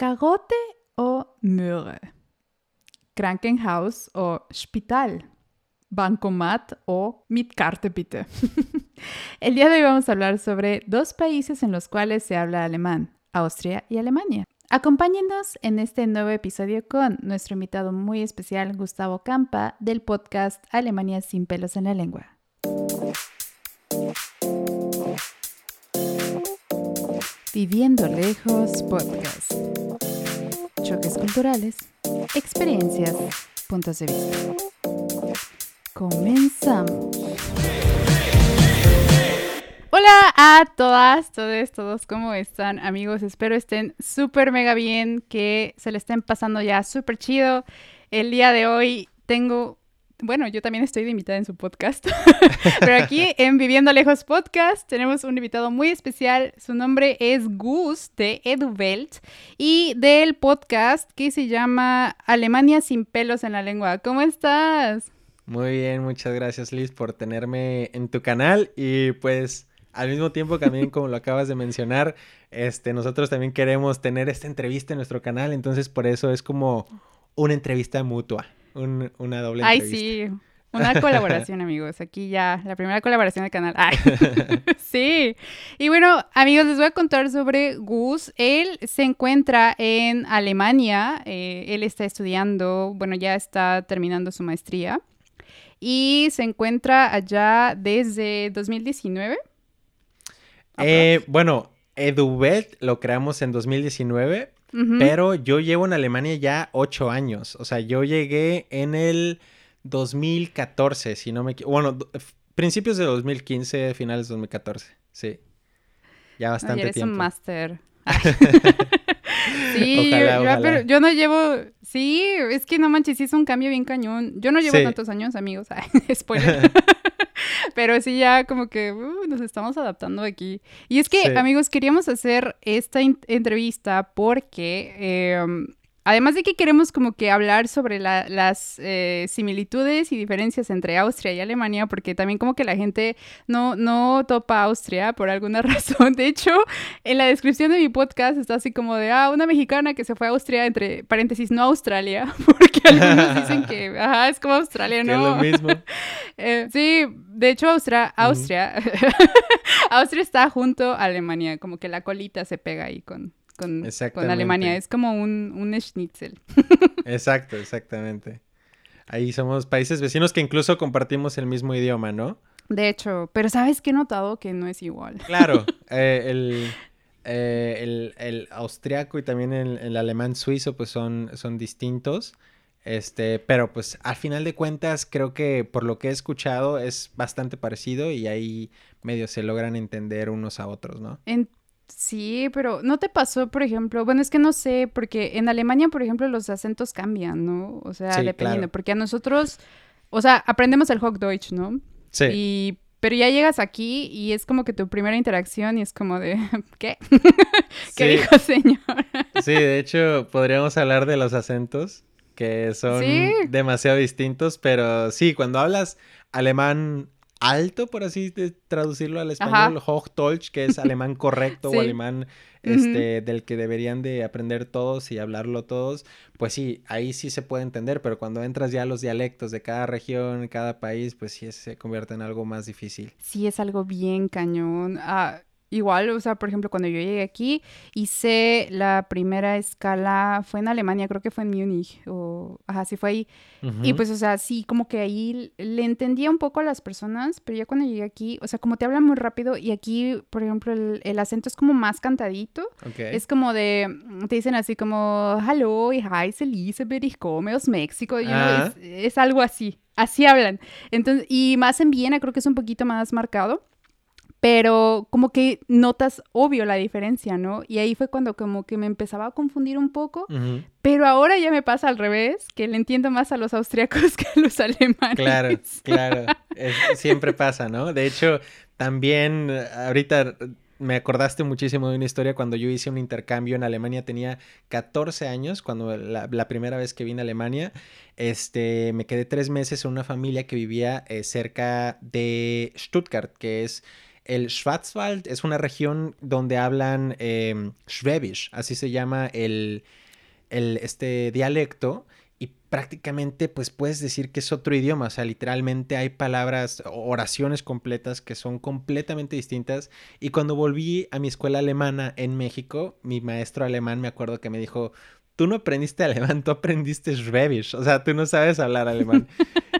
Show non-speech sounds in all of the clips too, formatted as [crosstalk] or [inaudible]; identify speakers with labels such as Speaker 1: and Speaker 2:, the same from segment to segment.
Speaker 1: Cagote o Möhre. Krankenhaus o Spital. Bancomat o Mit Karte bitte. [laughs] El día de hoy vamos a hablar sobre dos países en los cuales se habla alemán, Austria y Alemania. Acompáñenos en este nuevo episodio con nuestro invitado muy especial, Gustavo Campa, del podcast Alemania sin pelos en la lengua. Viviendo lejos podcast. Choques culturales, experiencias, puntos de vista. Comenzamos. Hola a todas, todos, todos, ¿cómo están amigos? Espero estén súper mega bien, que se le estén pasando ya súper chido. El día de hoy tengo, bueno, yo también estoy de invitada en su podcast, [laughs] pero aquí en Viviendo Lejos Podcast tenemos un invitado muy especial. Su nombre es Gus de EduWelt y del podcast que se llama Alemania sin pelos en la lengua. ¿Cómo estás?
Speaker 2: Muy bien, muchas gracias Liz por tenerme en tu canal y pues al mismo tiempo también como lo acabas de mencionar, este nosotros también queremos tener esta entrevista en nuestro canal, entonces por eso es como una entrevista mutua, un- una doble
Speaker 1: Ay,
Speaker 2: entrevista.
Speaker 1: sí. [laughs] Una colaboración, amigos. Aquí ya, la primera colaboración del canal. Ay. [laughs] sí. Y bueno, amigos, les voy a contar sobre Gus. Él se encuentra en Alemania. eh, él está estudiando, bueno, ya está terminando su maestría. Y se encuentra allá desde 2019.
Speaker 2: Eh, bueno, EduVet lo creamos en 2019, Pero yo llevo en Alemania ya ocho años, o sea, yo llegué en el 2014, si no me equivoco, bueno, principios de 2015, finales de 2014, sí. Ya
Speaker 1: Ay,
Speaker 2: bastante
Speaker 1: eres
Speaker 2: tiempo.
Speaker 1: un máster. [laughs] [laughs] sí,
Speaker 2: Ojalá,
Speaker 1: yo, yo-
Speaker 2: ojalá.
Speaker 1: pero yo no llevo. Sí, es que no manches, sí es un cambio bien cañón. Yo no llevo
Speaker 2: Sí.
Speaker 1: tantos años, amigos. [laughs] Ay, Spoiler. Pero sí, ya como que uh, nos estamos adaptando aquí. Y es que,
Speaker 2: Sí.
Speaker 1: amigos, queríamos hacer esta entrevista porque. em, Además de que queremos como que hablar sobre la- las eh, similitudes y diferencias entre Austria y Alemania, porque también como que la gente no, no topa Austria por alguna [laughs] razón. De hecho, en la descripción de mi podcast está así como de, ah, una mexicana que se fue a Austria, entre paréntesis, no a Australia, [laughs] porque algunos dicen que, [laughs] ajá, es como Australia,
Speaker 2: Que es
Speaker 1: ¿no?
Speaker 2: lo mismo.
Speaker 1: Eh, sí, de hecho, Austria, Austria, Austria está junto a Alemania, como que la colita se pega ahí con, con. Alemania, es como un, un schnitzel. [laughs]
Speaker 2: Exacto, exactamente. Ahí somos países vecinos que incluso compartimos el mismo idioma, ¿no?
Speaker 1: De hecho, pero ¿sabes qué he notado? Que no es igual.
Speaker 2: Claro, [laughs] eh, el, eh, el, el austriaco y también el, el alemán suizo pues son, son distintos. Este, pero pues al final de cuentas creo que por lo que he escuchado es bastante parecido y ahí medio se logran entender unos a otros, ¿no?
Speaker 1: En- sí, pero ¿no te pasó, por ejemplo? Bueno, es que no sé, porque en Alemania, por ejemplo, los acentos cambian, ¿no? O sea,
Speaker 2: Sí,
Speaker 1: dependiendo,
Speaker 2: claro.
Speaker 1: porque a nosotros, o sea, aprendemos el Hochdeutsch, ¿no?
Speaker 2: Sí,
Speaker 1: Y, pero ya llegas aquí y es como que tu primera interacción y es como de, [laughs] ¿qué? [laughs] ¿Qué
Speaker 2: sí,
Speaker 1: dijo señor? [laughs]
Speaker 2: sí, de hecho podríamos hablar de los acentos que son
Speaker 1: Sí.
Speaker 2: demasiado distintos, pero sí, cuando hablas alemán alto, por así de- traducirlo al español, Hochdeutsch, que es alemán correcto [laughs]
Speaker 1: Sí.
Speaker 2: o alemán este, del que deberían de aprender todos y hablarlo todos, pues sí, ahí sí se puede entender, pero cuando entras ya a los dialectos de cada región, cada país, pues sí se convierte en algo más difícil.
Speaker 1: Sí, es algo bien cañón. Ah, igual, o sea, por ejemplo, cuando yo llegué aquí, hice la primera escala, fue en Alemania, creo que fue en Múnich, o, ajá, sí fue ahí. Y
Speaker 2: Ujú.
Speaker 1: pues, o sea, sí, como que ahí le entendía un poco a las personas, pero ya cuando llegué aquí, o sea, como te hablan muy rápido y aquí, por ejemplo, el, el acento es como más cantadito.
Speaker 2: Ok.
Speaker 1: Es como de, te dicen así como, hallo, ich heiße Elisabeth, ich komme aus México. y uno
Speaker 2: Ah.
Speaker 1: es, es algo así, así hablan. Entonces, y más en Viena creo que es un poquito más marcado. Pero como que notas obvio la diferencia, ¿no? Y ahí fue cuando como que me empezaba a confundir un poco. Pero ahora ya me pasa al revés, que le entiendo más a los austriacos [laughs] que a los alemanes.
Speaker 2: Claro, claro. Es- siempre pasa, ¿no? De hecho, también eh, ahorita me acordaste muchísimo de una historia cuando yo hice un intercambio en Alemania, tenía 14 años, cuando la, la primera vez que vine a Alemania, este, me quedé tres meses en una familia que vivía eh, cerca de Stuttgart, que es el Schwarzwald es una región donde hablan eh, Schwäbisch, así se llama el, el, este dialecto y prácticamente pues puedes decir que es otro idioma, o sea, literalmente hay palabras, oraciones completas que son completamente distintas. Y cuando volví a mi escuela alemana en México, mi maestro alemán me acuerdo que me dijo, tú no aprendiste alemán, tú aprendiste Schwäbisch, o sea, tú no sabes hablar alemán.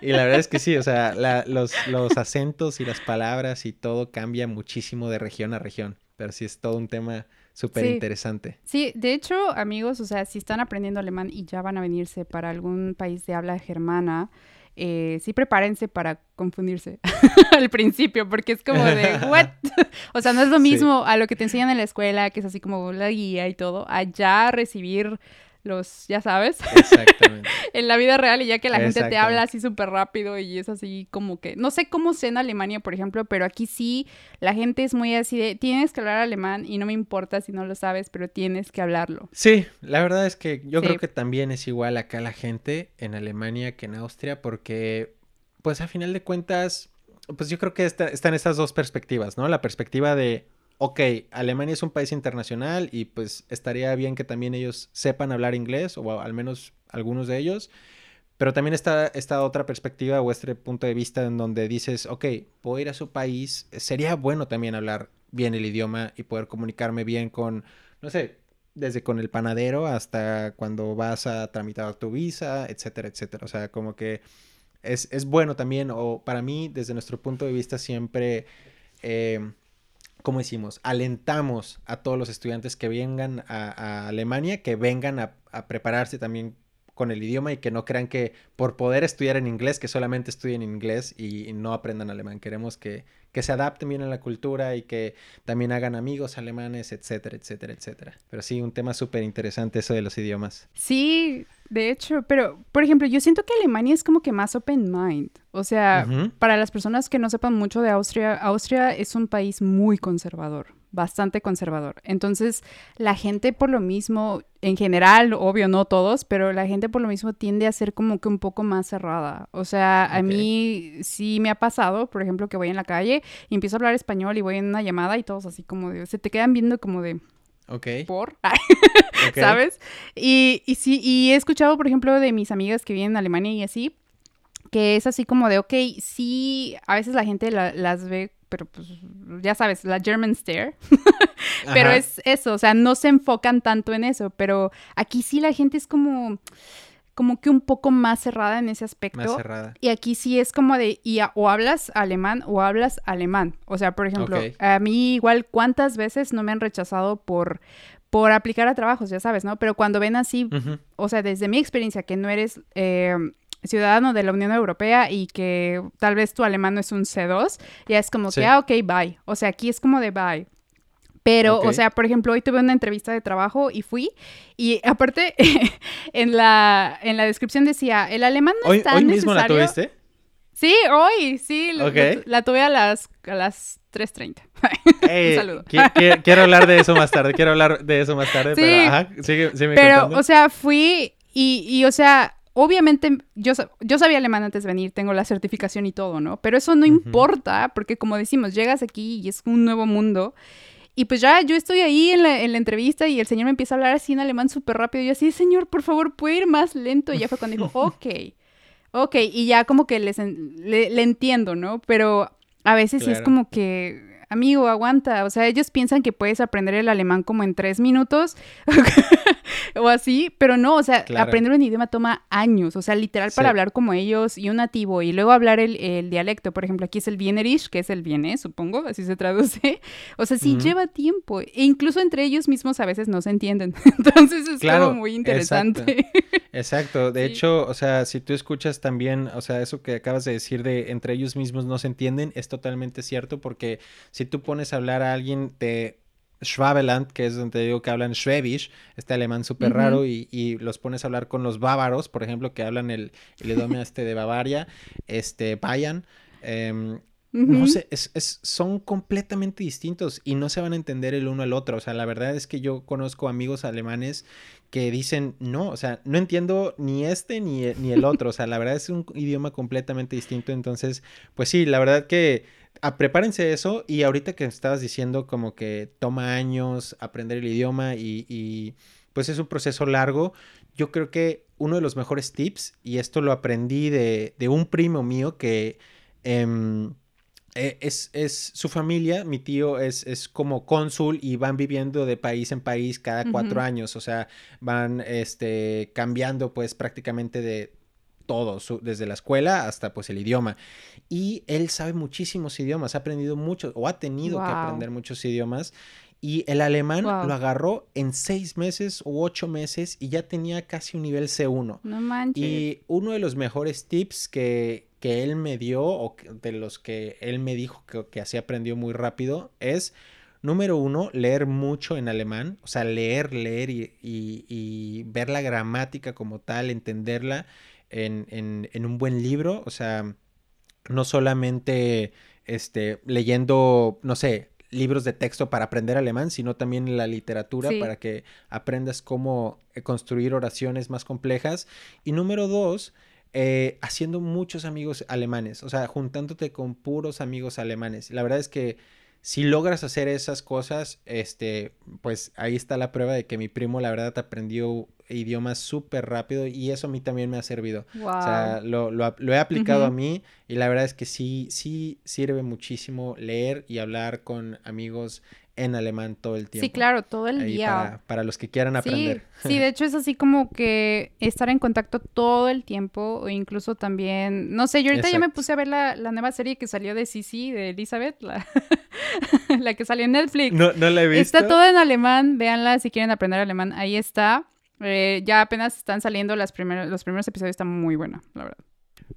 Speaker 2: Y la verdad es que sí, o sea, los, los acentos y las palabras y todo cambia muchísimo de región a región, pero sí es todo un tema Súper interesante.
Speaker 1: Sí. de hecho, amigos, o sea, si están aprendiendo alemán y ya van a venirse para algún país de habla germana, eh, sí prepárense para confundirse [laughs] al principio, porque es como de, [laughs] ¿what? o sea, no es lo mismo a lo que te enseñan en la escuela, que es así como la guía y todo, allá recibir los, ya sabes, Exactamente. [laughs] en la vida real y ya que la gente te habla así súper rápido y es así como que, no sé cómo sé en Alemania, por ejemplo, pero aquí sí la gente es muy así de, tienes que hablar alemán y no me importa si no lo sabes, pero tienes que hablarlo.
Speaker 2: Sí, la verdad es que yo creo que también es igual acá la gente en Alemania que en Austria porque, pues a final de cuentas, pues yo creo que están estas dos perspectivas, ¿no? La perspectiva de ok, Alemania es un país internacional y pues estaría bien que también ellos sepan hablar inglés, o al menos algunos de ellos. Pero también está esta otra perspectiva o este punto de vista en donde dices, ok, puedo ir a su país, sería bueno también hablar bien el idioma y poder comunicarme bien con, no sé, desde con el panadero hasta cuando vas a tramitar tu visa, etcétera, etcétera. O sea, como que es, es bueno también, o para mí, desde nuestro punto de vista, siempre... Eh, ¿cómo decimos? Alentamos a todos los estudiantes que vengan a, Alemania, que vengan a, prepararse también con el idioma y que no crean que por poder estudiar en inglés, que solamente estudien inglés y, no aprendan alemán. Queremos que, que, se adapten bien a la cultura y que también hagan amigos alemanes, etcétera, etcétera, etcétera. Pero sí, un tema súper interesante eso de los idiomas.
Speaker 1: Sí, de hecho, pero por ejemplo, yo siento que Alemania es como que más open mind. O sea, para las personas que no sepan mucho de Austria, Austria es un país muy conservador, bastante conservador. Entonces, la gente por lo mismo, en general, obvio, no todos, pero la gente por lo mismo tiende a ser como que un poco más cerrada. O sea, a mí sí me ha pasado, por ejemplo, que voy en la calle y empiezo a hablar español y voy en una llamada y todos así como de, se te quedan viendo como de
Speaker 2: Ok.
Speaker 1: Por. [laughs] ¿Sabes? Y, y sí, y he escuchado, por ejemplo, de mis amigas que vienen en Alemania y así, que es así como de, ok, sí, a veces la gente las ve, pero pues ya sabes, la German stare. [laughs] pero es eso, o sea, no se enfocan tanto en eso, pero aquí sí la gente es como como que un poco más cerrada en ese aspecto.
Speaker 2: Más cerrada.
Speaker 1: Y aquí sí es como de, y o hablas alemán o hablas alemán. O sea, por ejemplo, a mí igual cuántas veces no me han rechazado por, por aplicar a trabajos, ya sabes, ¿no? Pero cuando ven así, o sea, desde mi experiencia, que no eres eh, ciudadano de la Unión Europea y que tal vez tu alemán no es un C2, ya es como que, ah, ok, bye. O sea, aquí es como de bye. Pero, o sea, por ejemplo, hoy tuve una entrevista de trabajo y fui. Y aparte, [laughs] en, la, en la descripción decía, el alemán no es tan ¿Hoy mismo la tuviste? Sí, hoy, sí. La, tuve a las, a las 3.30. [laughs]
Speaker 2: Un saludo. quiero hablar de eso más tarde, quiero hablar de eso más tarde, [laughs] pero ajá, sigue,
Speaker 1: Pero, o sea, fui y, y, o sea, obviamente yo, yo sabía alemán antes de venir, tengo la certificación y todo, ¿no? Pero eso no importa, porque como decimos, llegas aquí y es un nuevo mundo. Y pues ya yo estoy ahí en la, entrevista y el señor me empieza a hablar así en alemán súper rápido. Y yo así, señor, por favor, ¿puede ir más lento? Y ya fue cuando dijo, [laughs] ok, ok. Y ya como que les le, entiendo, ¿no? Pero a veces sí es como que amigo, aguanta. O sea, ellos piensan que puedes aprender el alemán como en tres minutos [laughs] o así, pero no, o sea, aprender un idioma toma años, o sea, literal para hablar como ellos y un nativo y luego hablar el, dialecto. Por ejemplo, aquí es el Wienerisch, que es el vienés, supongo, así se traduce. [laughs] O sea, sí lleva tiempo. E incluso entre ellos mismos a veces no se entienden. [laughs] Entonces es como muy interesante.
Speaker 2: Exacto. De [laughs] hecho, o sea, si tú escuchas también, o sea, eso que acabas de decir de entre ellos mismos no se entienden, es totalmente cierto porque si tú pones a hablar a alguien de Schwabeland, que es donde digo que hablan Schwäbisch, este alemán súper raro, y, los pones a hablar con los bávaros, por ejemplo, que hablan el, el idioma [laughs] este de Bavaria, este, Bayern, em, no sé, es, son completamente distintos y no se van a entender el uno al otro. O sea, la verdad es que yo conozco amigos alemanes que dicen, no, o sea, no entiendo ni este ni, ni el otro. O sea, la verdad es un idioma completamente distinto. Entonces, pues sí, la verdad que a, prepárense eso y ahorita que estabas diciendo como que toma años aprender el idioma y, pues es un proceso largo, yo creo que uno de los mejores tips, y esto lo aprendí de, de un primo mío que... Em, e, es, es, su familia, mi tío es, es, como cónsul y van viviendo de país en país cada cuatro años, o sea, van este, cambiando pues prácticamente de todo, desde la escuela hasta pues el idioma. Y él sabe muchísimos idiomas, ha aprendido mucho o ha tenido que aprender muchos idiomas. Y el alemán lo agarró en seis meses u ocho meses y ya tenía casi un nivel
Speaker 1: C1. No manches.
Speaker 2: Y uno de los mejores tips que, que él me dio o de los que él me dijo que, que así aprendió muy rápido es, número uno, leer mucho en alemán, o sea, leer, leer y, ver la gramática como tal, entenderla en, en, un buen libro, o sea, no solamente este, leyendo, no sé, libros de texto para aprender alemán, sino también la literatura para que aprendas cómo eh, construir oraciones más complejas. Y número dos, eh, haciendo muchos amigos alemanes, o sea, juntándote con puros amigos alemanes. La verdad es que si logras hacer esas cosas, este, pues ahí está la prueba de que mi primo, la verdad, aprendió idiomas súper rápido y eso a mí también me ha servido. O sea, lo, he aplicado a mí y la verdad es que sí, sí sirve muchísimo leer y hablar con amigos en alemán todo el tiempo.
Speaker 1: Sí, claro, todo el día.
Speaker 2: Para, los que quieran aprender.
Speaker 1: Sí, de hecho es así como que estar en contacto todo el tiempo o incluso también, no sé, yo ahorita ya me puse a ver la, nueva serie que salió de Sisi, de Elizabeth, la, [laughs] la que salió en Netflix.
Speaker 2: No, no la he visto.
Speaker 1: Está todo en alemán, véanla si quieren aprender alemán, ahí está. Eh, ya apenas están saliendo los primeros episodios, está muy buena, la verdad.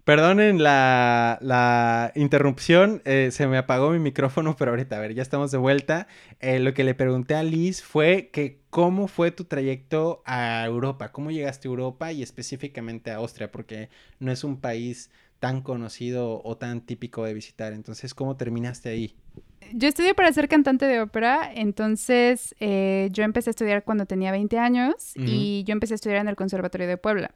Speaker 2: Perdonen la, interrupción, eh, se me apagó mi micrófono, pero ahorita, a ver, ya estamos de vuelta. Eh, lo que le pregunté a Liz fue que cómo fue tu trayecto a Europa, cómo llegaste a Europa y específicamente a Austria, porque no es un país tan conocido o tan típico de visitar. Entonces, ¿cómo terminaste ahí?
Speaker 1: Yo estudié para ser cantante de ópera, entonces eh, yo empecé a estudiar cuando tenía 20 años y yo empecé a estudiar en el Conservatorio de Puebla.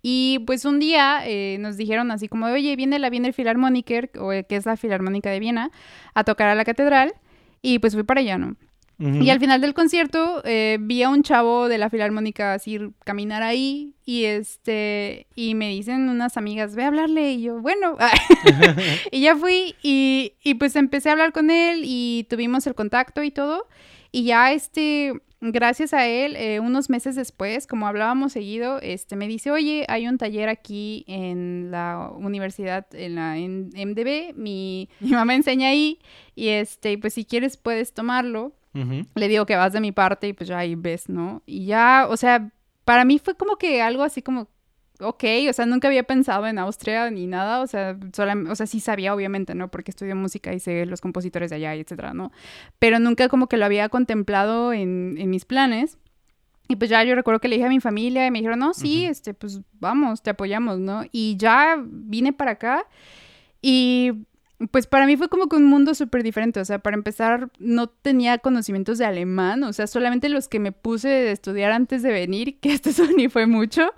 Speaker 1: Y pues un día eh, nos dijeron así como, oye, viene la Wiener Philharmoniker, o, que es la Filarmónica de Viena, a tocar a la catedral. Y pues fui para allá, ¿no? Y al final del concierto eh, vi a un chavo de la filarmónica así caminar ahí y este y me dicen unas amigas, ve a hablarle y yo, bueno, [laughs] y ya fui y, y pues empecé a hablar con él y tuvimos el contacto y todo. Y ya este gracias a él, eh, unos meses después, como hablábamos seguido, este, me dice, oye, hay un taller aquí en la universidad, en la en MDB, mi, mi mamá enseña ahí, y este, pues si quieres puedes tomarlo. Le digo que vas de mi parte y pues ya ahí ves, ¿no? Y ya, o sea, para mí fue como que algo así como ok, o sea, nunca había pensado en Austria ni nada, o sea, o sea, sí sabía obviamente, ¿no? Porque estudio música y sé los compositores de allá y etcétera, ¿no? Pero nunca como que lo había contemplado en, en mis planes. Y pues ya yo recuerdo que le dije a mi familia y me dijeron, no, sí, este, pues vamos, te apoyamos, ¿no? Y ya vine para acá y pues para mí fue como que un mundo súper diferente, o sea, para empezar no tenía conocimientos de alemán, o sea, solamente los que me puse de estudiar antes de venir, [laughs] que esto [laughs] ni fue mucho.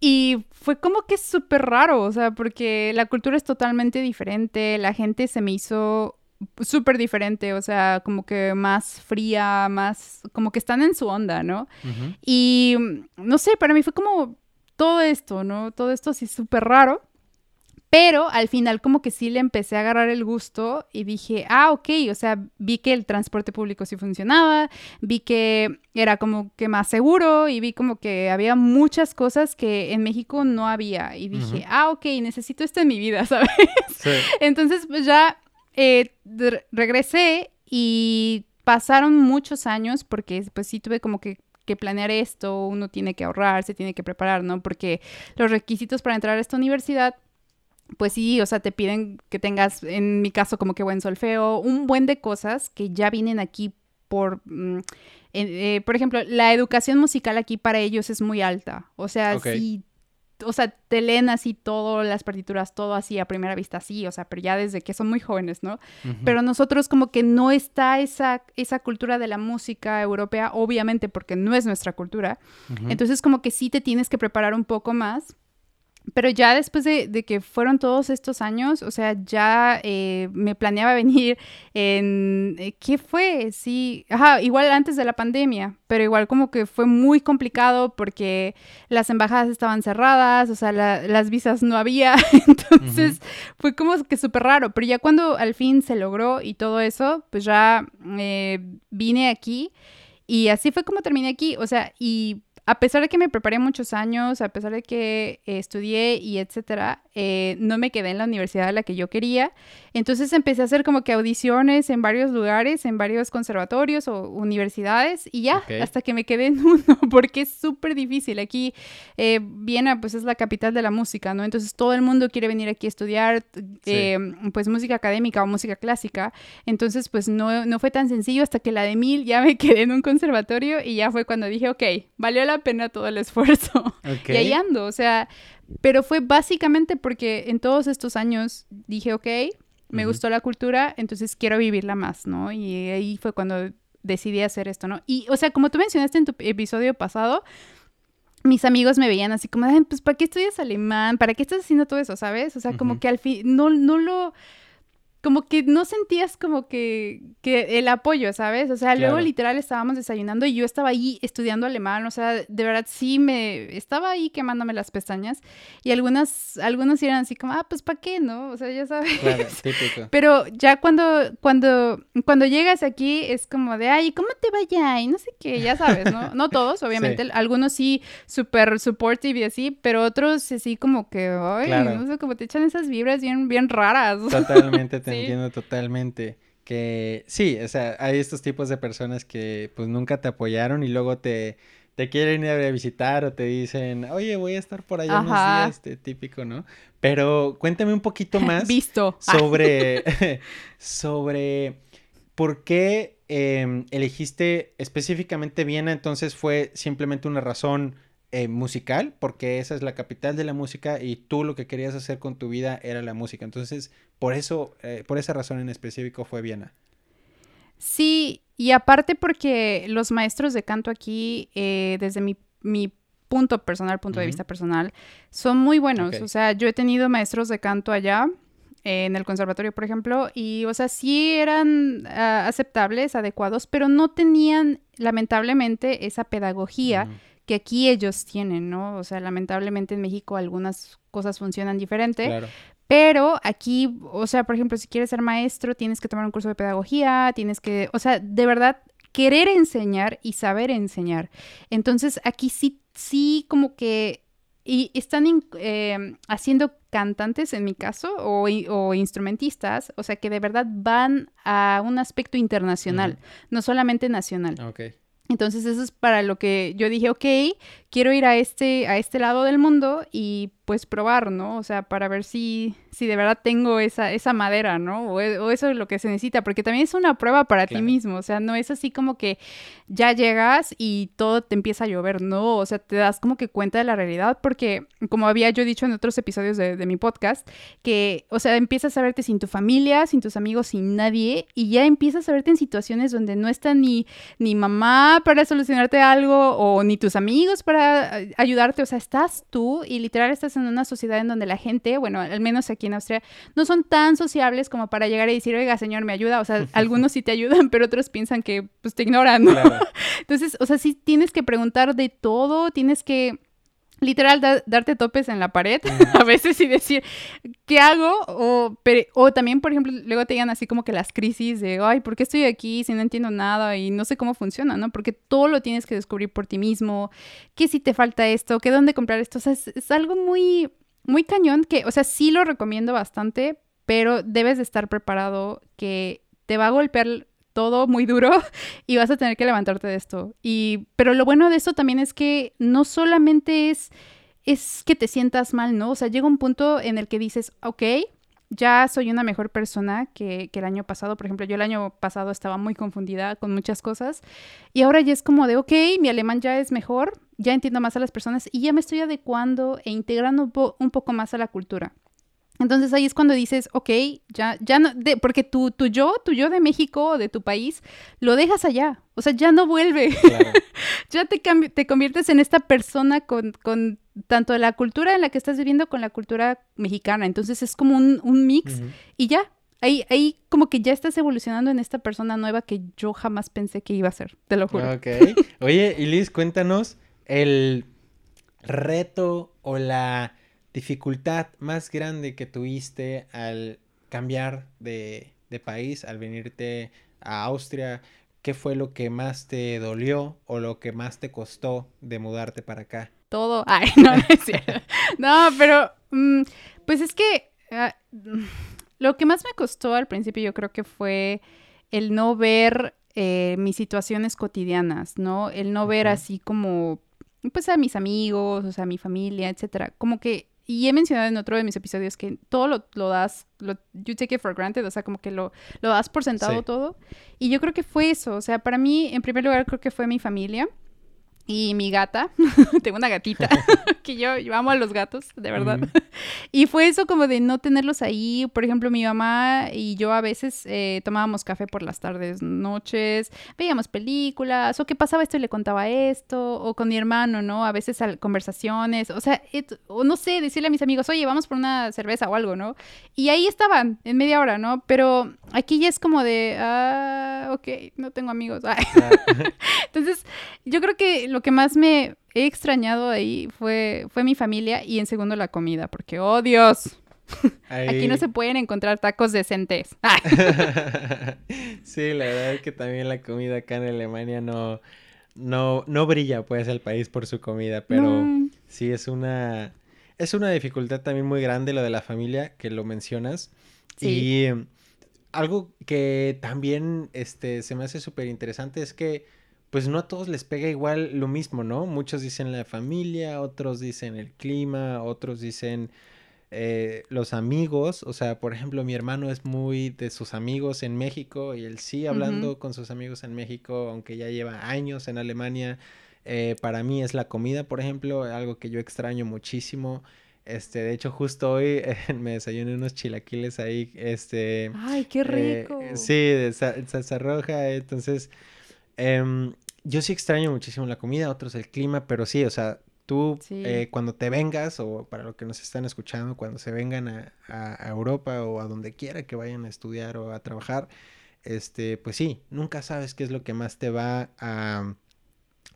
Speaker 1: Y fue como que súper raro, o sea, porque la cultura es totalmente diferente, la gente se me hizo súper diferente, o sea, como que más fría, más, como que están en su onda, ¿no? Y no sé, para mí fue como todo esto, ¿no? Todo esto así súper raro. Pero al final como que sí le empecé a agarrar el gusto y dije, ah, ok, o sea, vi que el transporte público sí funcionaba, vi que era como que más seguro y vi como que había muchas cosas que en México no había. Y dije, ah, ok, necesito esto en mi vida, [laughs] ¿sabes? Entonces, pues ya eh, regresé y pasaron muchos años porque pues sí tuve como que que planear esto, uno tiene que ahorrar, se tiene que preparar, ¿no? Porque los requisitos para entrar a esta universidad pues sí, o sea, te piden que tengas, en mi caso, como que buen solfeo, un buen de cosas que ya vienen aquí por, mm, eh, por ejemplo, la educación musical aquí para ellos es muy alta. O sea, sí, o sea, te leen así todo, las partituras, todo así a primera vista, sí, o sea, pero ya desde que son muy jóvenes, ¿no? Pero nosotros como que no está esa, esa cultura de la música europea, obviamente porque no es nuestra cultura. Entonces como que sí te tienes que preparar un poco más pero ya después de, que fueron todos estos años, o sea, ya eh, me planeaba [laughs] venir en... Eh, ¿Qué fue? Sí, ajá, igual antes de la pandemia, pero igual como que fue muy complicado porque las embajadas estaban cerradas, o sea, las visas no había, [laughs] entonces fue como que súper raro, pero ya cuando al fin se logró y todo eso, pues ya eh, vine aquí y así fue como terminé aquí, o sea, y a pesar de que me preparé muchos años, a pesar de que eh, estudié y etcétera, eh, no me quedé en la universidad a la que yo quería. Entonces empecé a hacer como que audiciones en varios lugares, en varios conservatorios o universidades y ya, hasta que me quedé en [laughs] uno, porque es súper difícil. Aquí eh, Viena pues es la capital de la música, ¿no? Entonces todo el mundo quiere venir aquí a estudiar pues música académica o música clásica. Entonces pues no, no fue tan sencillo hasta que la de Mil ya me [laughs] quedé en un conservatorio y ya fue cuando dije, ok, valió la pena todo el esfuerzo. [laughs] Y ahí ando, o sea, pero fue básicamente porque en todos estos años dije, ok, me gustó la cultura, entonces quiero vivirla más, ¿no? Y ahí fue cuando decidí hacer esto, ¿no? Y, o sea, como tú mencionaste en tu episodio pasado, mis amigos me veían así como, pues, ¿para qué estudias alemán? ¿Para qué estás haciendo todo eso, sabes? O sea, como que al fin, no, no lo como que no sentías como que, que el apoyo, ¿sabes? O sea, luego literal estábamos desayunando y yo estaba ahí estudiando alemán, o sea, de verdad sí me estaba ahí quemándome las pestañas y algunas algunos eran así como, ah, pues ¿para qué, no? O sea, ya sabes. Claro, [laughs] típico. Pero ya cuando cuando cuando llegas aquí es como de, "Ay, ¿cómo te vaya?" y no sé qué, ya sabes, ¿no? No todos, [laughs] obviamente, algunos sí súper supportive y así, pero otros así como que, ay, no sé, como te echan esas vibras bien bien raras. [laughs]
Speaker 2: Totalmente te entiendo totalmente. Que sí, o sea, hay estos tipos de personas que pues nunca te apoyaron y luego te, te quieren ir a visitar o te dicen, oye, voy a estar por allá unos días, este, típico, ¿no? Pero cuéntame un poquito [laughs] más
Speaker 1: Visto. [laughs]
Speaker 2: sobre, [laughs] sobre por qué em, elegiste específicamente Viena, entonces fue simplemente una razón eh, musical, porque esa es la capital de la música y tú lo que querías hacer con tu vida era la música. Entonces, por eso, eh, por esa razón en específico fue Viena.
Speaker 1: Sí, y aparte porque los maestros de canto aquí, eh, desde mi, punto personal, punto de vista personal, son muy buenos. O sea, yo he tenido maestros de canto allá en el conservatorio, por ejemplo, y, o sea, sí eran ah, aceptables, adecuados, pero no tenían, lamentablemente, esa pedagogía que aquí ellos tienen, ¿no? O sea, lamentablemente en México algunas cosas funcionan diferente. Claro. Pero aquí, o sea, por ejemplo, si quieres ser maestro, tienes que tomar un curso de pedagogía, tienes que, o sea, de verdad, querer enseñar y saber enseñar. Entonces, aquí sí, sí, como que y están em, haciendo cantantes en mi caso o, o, instrumentistas, o sea que de verdad van a un aspecto internacional, no solamente nacional.
Speaker 2: Okay.
Speaker 1: Entonces eso es para lo que yo dije, ok, quiero ir a este, a este lado del mundo y pues probar, ¿no? O sea, para ver si, si de verdad tengo esa, esa madera, ¿no? E, o, eso es lo que se necesita, porque también es una prueba para ti mismo, o sea, no es así como que ya llegas y todo te empieza a llover, no, o sea, te das como que cuenta de la realidad, porque como había yo dicho en otros episodios de, de mi podcast, que, o sea, empiezas a verte sin tu familia, sin tus amigos, sin nadie, y ya empiezas a verte en situaciones donde no está ni, ni mamá para solucionarte algo, o ni tus amigos para ayudarte, o sea, estás tú y literal estás en una sociedad en donde la gente, bueno, al menos aquí en Austria, no son tan sociables como para llegar y decir, oiga, señor, me ayuda, o sea, [laughs] algunos sí te ayudan, pero otros piensan que pues te ignoran, ¿no? [laughs] Entonces, o sea, sí tienes que preguntar de todo, tienes que literal darte topes en la pared [laughs] a veces y decir, ¿qué hago? O, o también, por ejemplo, luego te llegan así como que las crisis de, ay, ¿por qué estoy aquí si no entiendo nada y no sé cómo funciona, ¿no? Porque todo lo tienes que descubrir por ti mismo, que si te falta esto, que dónde comprar esto, o sea, es, es algo muy, muy cañón que, o sea, sí lo recomiendo bastante, pero debes de estar preparado que te va a golpear todo muy duro [laughs] y vas a tener que levantarte de esto. Y, pero lo bueno de esto también es que no solamente es, es que te sientas mal, ¿no? O sea, llega un punto en el que dices, ok, ya soy una mejor persona que, que, el año pasado. Por ejemplo, yo el año pasado estaba muy confundida con muchas cosas y ahora ya es como de, ok, mi alemán ya es mejor, ya entiendo más a las personas y ya me estoy adecuando e integrando un, un poco más a la cultura. Entonces ahí es cuando dices, ok, ya, ya no, de, porque tu, tu yo, tu yo de México o de tu país, lo dejas allá. O sea, ya no vuelve. [laughs] ya te, te conviertes en esta persona con, con tanto la cultura en la que estás viviendo con la cultura mexicana. Entonces es como un, un mix y ya. Ahí, ahí como que ya estás evolucionando en esta persona nueva que yo jamás pensé que iba a ser, te lo juro.
Speaker 2: Ok. [laughs] Oye, Liz, cuéntanos el reto o la dificultad más grande que tuviste al cambiar de, país, al venirte a Austria? ¿Qué fue lo que más te dolió o lo que más te costó de mudarte para acá?
Speaker 1: Todo. [laughs] Ay, no, no es cierto. No, pero mm, pues es que ah, lo que más me costó al principio yo creo que fue el no ver eh, mis situaciones cotidianas, ¿no? El no ver así como, pues a mis amigos, o sea, a mi familia, etcétera. Como que y he mencionado en otro de mis episodios que todo lo, das, lo, you take it for granted, o sea, como que lo, lo das por sentado todo. Y yo creo que fue eso, o sea, para mí, en primer lugar, creo que fue mi familia y mi gata, [laughs] tengo una gatita, [laughs] que yo, yo, amo a los gatos, de verdad. [laughs] y fue eso como de no tenerlos ahí. Por ejemplo, mi mamá y yo a veces eh, tomábamos café por las tardes, noches, veíamos películas, o qué pasaba esto y le contaba esto, o con mi hermano, ¿no? A veces conversaciones, o sea, o no sé, decirle a mis amigos, oye, vamos por una cerveza o algo, ¿no? Y ahí estaban, en media hora, ¿no? Pero aquí ya es como de, ah, ok, no tengo amigos. [laughs] Entonces, yo creo que lo que más me he extrañado ahí fue, fue mi familia y en segundo la comida, porque, oh Dios, aquí no se pueden encontrar tacos decentes. [laughs]
Speaker 2: sí, la verdad es que también la comida acá en Alemania no, no, no brilla pues el país por su comida, pero sí es una, es una dificultad también muy grande lo de la familia que lo mencionas. Y algo que también este, se me hace súper interesante es que pues no a todos les pega igual lo mismo, ¿no? Muchos dicen la familia, otros dicen el clima, otros dicen eh, los amigos. O sea, por ejemplo, mi hermano es muy de sus amigos en México y él sí hablando con sus amigos en México, aunque ya lleva años en Alemania. Eh, para mí es la comida, por ejemplo, algo que yo extraño muchísimo. Este, de hecho, justo hoy [laughs] me desayuné unos chilaquiles ahí, este...
Speaker 1: ¡Ay, qué eh, rico!
Speaker 2: sí, de salsa roja, entonces Em, yo sí extraño muchísimo la comida, otros el clima, pero sí, o sea, tú eh, cuando te vengas, o para los que nos están escuchando, cuando se vengan a, Europa o a donde quiera que vayan a estudiar o a trabajar, este, pues sí, nunca sabes qué es lo que más te va a,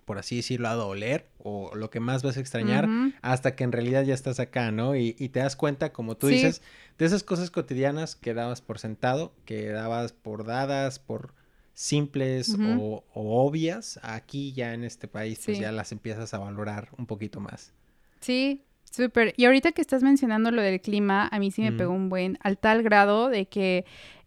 Speaker 2: por así decirlo, a doler o lo que más vas a extrañar hasta que en realidad ya estás acá, ¿no? Y, te das cuenta, como tú dices, de esas cosas cotidianas que dabas por sentado, que dabas por dadas, por simples o, obvias, aquí ya en este país pues ya las empiezas a valorar un poquito más.
Speaker 1: Sí, súper. Y ahorita que estás mencionando lo del clima, a mí sí me pegó un buen, al tal grado de que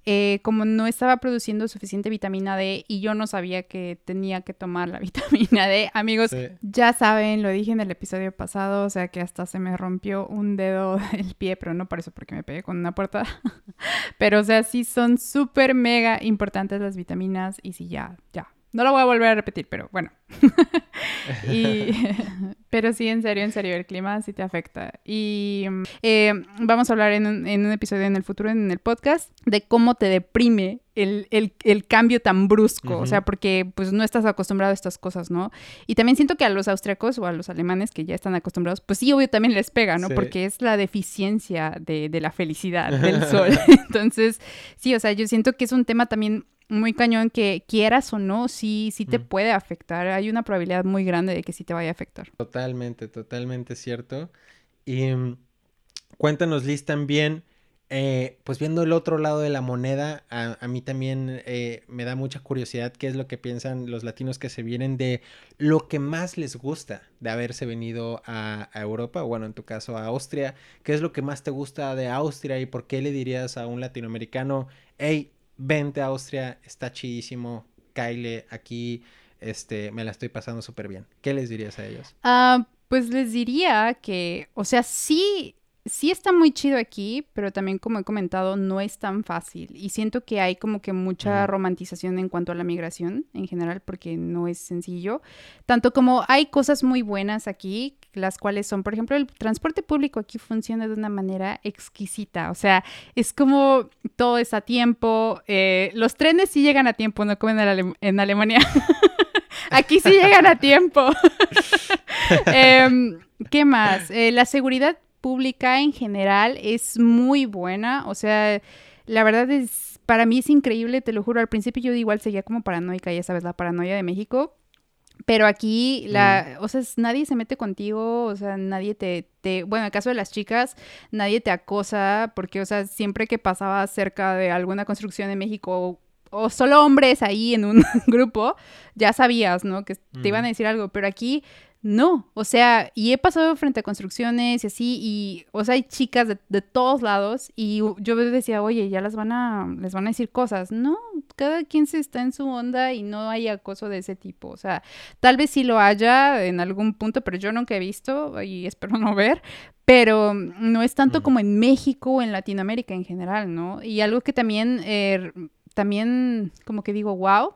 Speaker 1: eh, como no estaba produciendo suficiente vitamina D y yo no sabía que tenía que tomar la [laughs] vitamina D, amigos, ya saben, lo dije en el episodio pasado, o sea que hasta se me rompió un dedo [laughs] del pie, pero no por eso, porque me pegué con una puerta. [laughs] pero o sea, sí son súper mega importantes las vitaminas y sí, ya, ya, no lo voy a volver a repetir, pero bueno. [laughs] [laughs] pero sí, en serio, en serio, el clima sí te afecta. Y eh, vamos a hablar en un, episodio en el futuro, en el podcast, de cómo te deprime el, cambio tan brusco. O sea, porque pues no estás acostumbrado a estas cosas, ¿no? Y también siento que a los austriacos o a los alemanes que ya están acostumbrados, pues sí, obvio, también les pega, ¿no? Porque es la deficiencia de, de la felicidad [laughs] del sol. Entonces, sí, o sea, yo siento que es un tema también muy cañón que quieras o no, sí, sí te mm. puede afectar. Hay una probabilidad muy grande de que sí te vaya a afectar.
Speaker 2: Totalmente, totalmente cierto. Y mm, cuéntanos, Liz, también, eh, pues viendo el otro lado de la moneda, a, mí también eh, me da mucha curiosidad qué es lo que piensan los latinos que se vienen de lo que más les gusta de haberse venido a, a Europa, o bueno, en tu caso a Austria. ¿Qué es lo que más te gusta de Austria y por qué le dirías a un latinoamericano, hey, vente a Austria, está chidísimo, Kyle, aquí, este, me la estoy pasando súper bien. ¿Qué les dirías a ellos?
Speaker 1: Ah, pues les diría que, o sea, sí, sí está muy chido aquí, pero también como he comentado, no es tan fácil. Y siento que hay como que mucha romantización en cuanto a la migración en general, porque no es sencillo. Tanto como hay cosas muy buenas aquí, las cuales son, por ejemplo, el transporte público aquí funciona de una manera exquisita, o sea, es como todo es a tiempo, eh, los trenes sí llegan a tiempo, no como en, Alemania. [laughs] aquí sí llegan a tiempo. [laughs] Em, ¿Qué más? Eh, la seguridad pública en general es muy buena, o sea, la verdad es, para mí es increíble, te lo juro, al principio yo igual seguía como paranoica, ya sabes, la paranoia de México, pero aquí, la, mm. o sea, nadie se mete contigo, o sea, nadie te, te, bueno, en el caso de las chicas, nadie te acosa, porque, o sea, siempre que pasaba cerca de alguna construcción en México, o solo hombres ahí en un [laughs] grupo, ya sabías, ¿no? Que te iban a decir algo, pero aquí no, o sea, y he pasado frente a construcciones y así, y, o sea, hay chicas de, todos lados, y yo decía, oye, ya las van a, les van a decir cosas. No, cada quien se está en su onda y no hay acoso de ese tipo. O sea, tal vez sí lo haya en algún punto, pero yo nunca he visto y espero no ver, pero no es tanto como en México o en Latinoamérica en general, ¿no? Y algo que también, eh, también como que digo, wow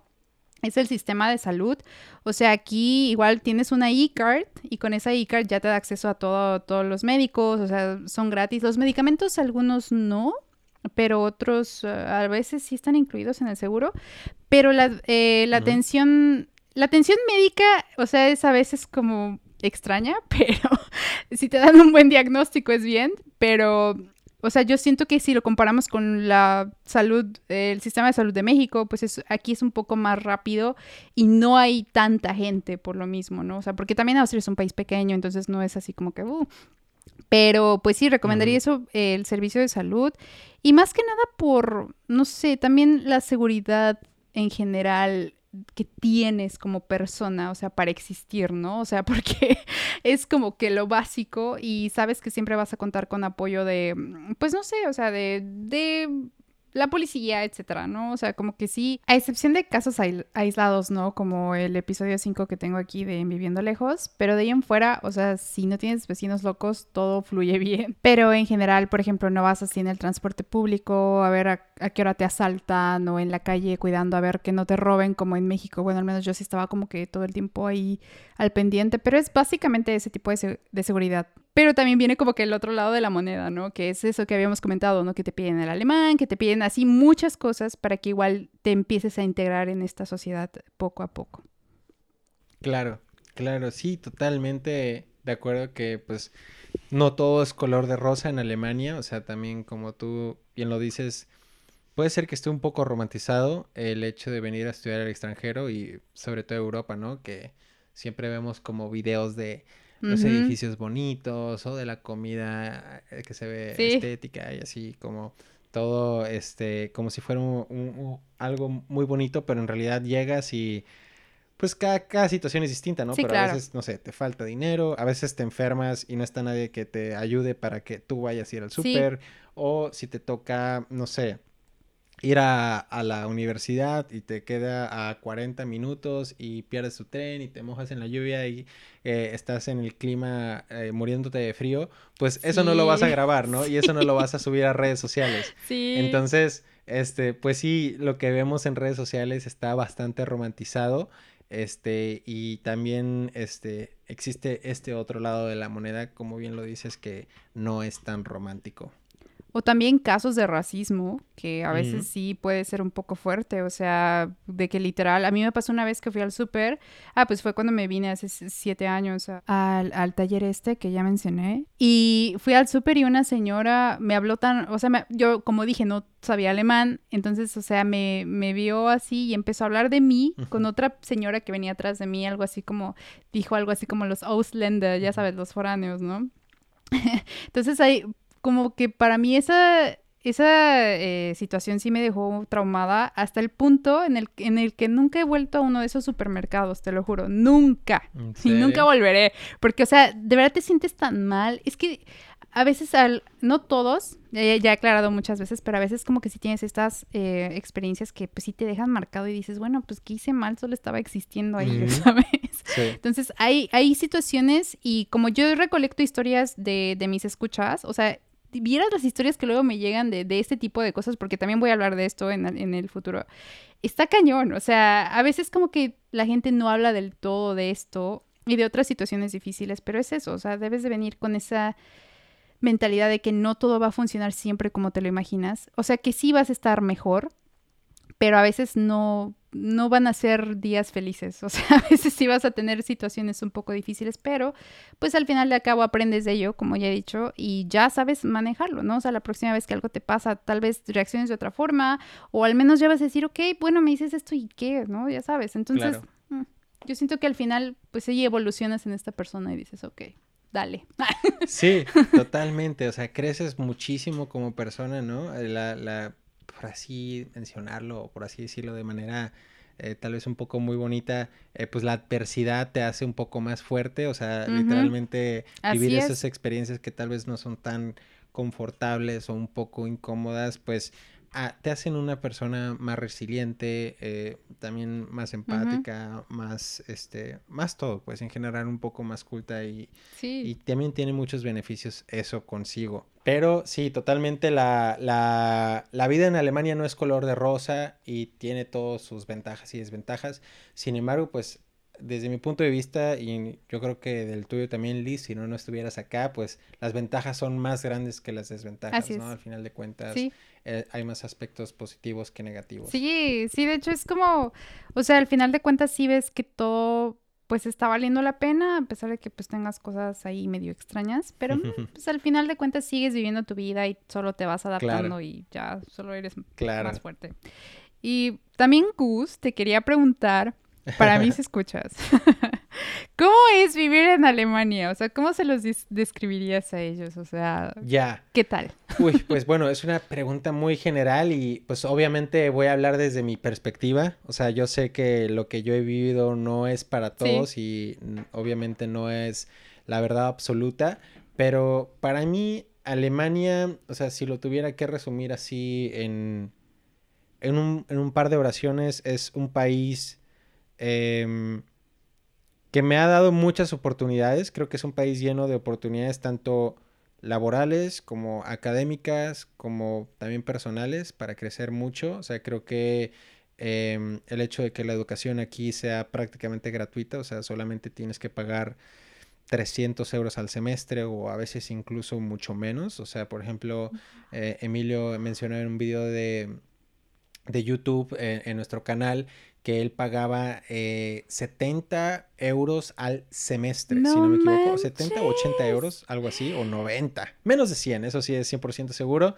Speaker 1: es el sistema de salud. O sea, aquí igual tienes una e-card y con esa e-card ya te da acceso a todo, todos los médicos, o sea, son gratis. Los medicamentos algunos no, pero otros eh, a veces sí están incluidos en el seguro. Pero la, eh, la atención, la atención médica, o sea, es a veces como extraña, [laughs] pero si te dan un buen diagnóstico es bien, pero o sea, yo siento que si lo comparamos con la salud, el sistema de salud de México, pues es, aquí es un poco más rápido y no hay tanta gente por lo mismo, ¿no? O sea, porque también Austria es un país pequeño, entonces no es así como que... Uh. Pero pues sí, recomendaría eso, el servicio de salud. Y más que nada por, no sé, también la seguridad en general que tienes como persona, o sea, para existir, ¿no? O sea, [laughs] porque es como que lo básico y sabes que siempre vas a contar con apoyo de, pues no sé, o sea, de, de la policía, etcétera, ¿no? O sea, como que sí, a excepción de casos aislados, ¿no? Como el episodio 5 que tengo aquí de Viviendo Lejos, pero de ahí en fuera, o sea, si no tienes vecinos locos, todo fluye [laughs] bien. Pero en general, por ejemplo, no vas así en el transporte público a ver a, qué hora te asaltan o en la calle cuidando a ver que no te roben como en México. Bueno, al menos yo sí estaba como que todo el tiempo ahí al pendiente, pero es básicamente ese tipo de, de seguridad. Pero también viene como que el otro lado de la moneda, ¿no? Que es eso que habíamos comentado, ¿no? Que te piden el alemán, que te piden así muchas cosas para que igual te empieces a integrar en esta sociedad poco a poco.
Speaker 2: Claro, claro, sí, totalmente de acuerdo que pues no todo es color de rosa en Alemania, o sea, también como tú bien lo dices, puede ser que esté un poco romantizado el hecho de venir a estudiar al extranjero y sobre todo Europa, ¿no? Que siempre vemos como videos de los edificios bonitos o de la comida eh, que se ve estética y así como todo este como si fuera algo muy bonito pero en realidad llegas y pues cada, cada situación es distinta, ¿no? pero a veces, no sé, te falta dinero, a veces te enfermas y no está nadie que te ayude para que tú vayas a ir al súper, o si te toca, no sé, ir a, la universidad y te queda a 40 minutos y pierdes tu tren y te mojas en la lluvia y eh, estás en el clima eh, muriéndote de frío, pues eso no lo vas a grabar, ¿no? Y eso no lo vas a subir a redes sociales. [laughs] Sí. Entonces, este, pues sí, lo que vemos en redes sociales está bastante romantizado. Este, y también este, existe este otro lado de la moneda, como bien lo dices, que no es tan romántico.
Speaker 1: O también casos de racismo, que a veces sí puede ser un poco fuerte, o sea, de que literal, a mí me pasó una vez que fui al súper, ah, pues fue cuando me vine hace siete años al, al, taller este que ya mencioné, y fui al súper y una señora me habló tan, o sea, yo como dije, no sabía alemán, entonces, o sea, me, me vio así y empezó a hablar de mí con otra señora que venía atrás de mí, algo así como, dijo algo así como los Ausländer, ya sabes, los foráneos, ¿no? [laughs] Entonces ahí como que para mí esa, esa eh, situación sí me dejó traumada hasta el punto en el, en el que nunca he vuelto a uno de esos supermercados, te lo juro, nunca. Y nunca volveré. Porque, o sea, de verdad te sientes tan mal. Es que a veces, al, no todos, ya, he aclarado muchas veces, pero a veces como que sí tienes estas eh, experiencias que pues sí te dejan marcado y dices, bueno, pues que hice mal, solo estaba existiendo ahí, ¿sabes? Entonces hay, hay situaciones y como yo recolecto historias de, de mis escuchas, o sea, vieras las historias que luego me llegan de, de, este tipo de cosas, porque también voy a hablar de esto en, en, el futuro, está cañón. O sea, a veces como que la gente no habla del todo de esto. y de otras situaciones difíciles, pero es eso, o sea, debes de venir con esa mentalidad de que no todo va a funcionar siempre como te lo imaginas, o sea, que sí vas a estar mejor, pero a veces no, no van a ser días felices. [laughs] O sea, a veces sí vas a tener situaciones un poco difíciles, pero pues al final de cabo aprendes de ello, como ya he dicho, y ya sabes manejarlo, ¿no? O sea, la próxima vez que algo te pasa, tal vez reacciones de otra forma, o al menos ya vas a decir, ok, bueno, me dices esto y qué, ¿no? Ya sabes. Entonces, mm, yo siento que al final, pues sí evolucionas en esta persona y dices, ok, dale. [laughs]
Speaker 2: Sí, totalmente. O sea, creces muchísimo como persona, ¿no? La, la por así mencionarlo, o por así decirlo de manera eh, tal vez un poco muy bonita, eh, pues la adversidad te hace un poco más fuerte, o sea, literalmente vivir esas experiencias que tal vez no son tan confortables o un poco incómodas, pues te hacen una persona más resiliente, eh, también más empática, más, este, más todo, pues en general un poco más culta y, y también tiene muchos beneficios eso consigo. Pero sí, totalmente la, la, la, vida en Alemania no es color de rosa y tiene todas sus ventajas y desventajas. Sin embargo, pues desde mi punto de vista, y yo creo que del tuyo también, Liz, si no, no estuvieras acá, pues las ventajas son más grandes que las desventajas, ¿no? Al final de cuentas, eh, hay más aspectos positivos que negativos.
Speaker 1: Sí, sí, de hecho es como, o sea, al final de cuentas sí ves que todo pues está valiendo la pena, a pesar de que pues tengas cosas ahí medio extrañas, pero [laughs] pues al final de cuentas sigues viviendo tu vida y solo te vas adaptando y ya solo eres más fuerte. Y también Gus, te quería preguntar, para mí se escuchas. [laughs] ¿Cómo es vivir en Alemania? O sea, ¿cómo se los describirías a ellos? O sea,
Speaker 2: ya.
Speaker 1: ¿qué tal?
Speaker 2: Uy, pues bueno, es una pregunta muy general y pues obviamente voy a hablar desde mi perspectiva. O sea, yo sé que lo que yo he vivido no es para todos y obviamente no es la verdad absoluta, pero para mí Alemania, o sea, si lo tuviera que resumir así en, en, un, en un par de oraciones, es un país Em, que me ha dado muchas oportunidades. Creo que es un país lleno de oportunidades tanto laborales como académicas, como también personales para crecer mucho. O sea, creo que em, el hecho de que la educación aquí sea prácticamente gratuita, o sea, solamente tienes que pagar 300 euros al semestre o a veces incluso mucho menos. O sea, por ejemplo, eh, Emilio mencionó en un video de, de YouTube eh, en nuestro canal que él pagaba 70 eh, euros al semestre, si no me equivoco, 70 o 80 euros, algo así, o 90, menos de 100, eso sí es 100% seguro.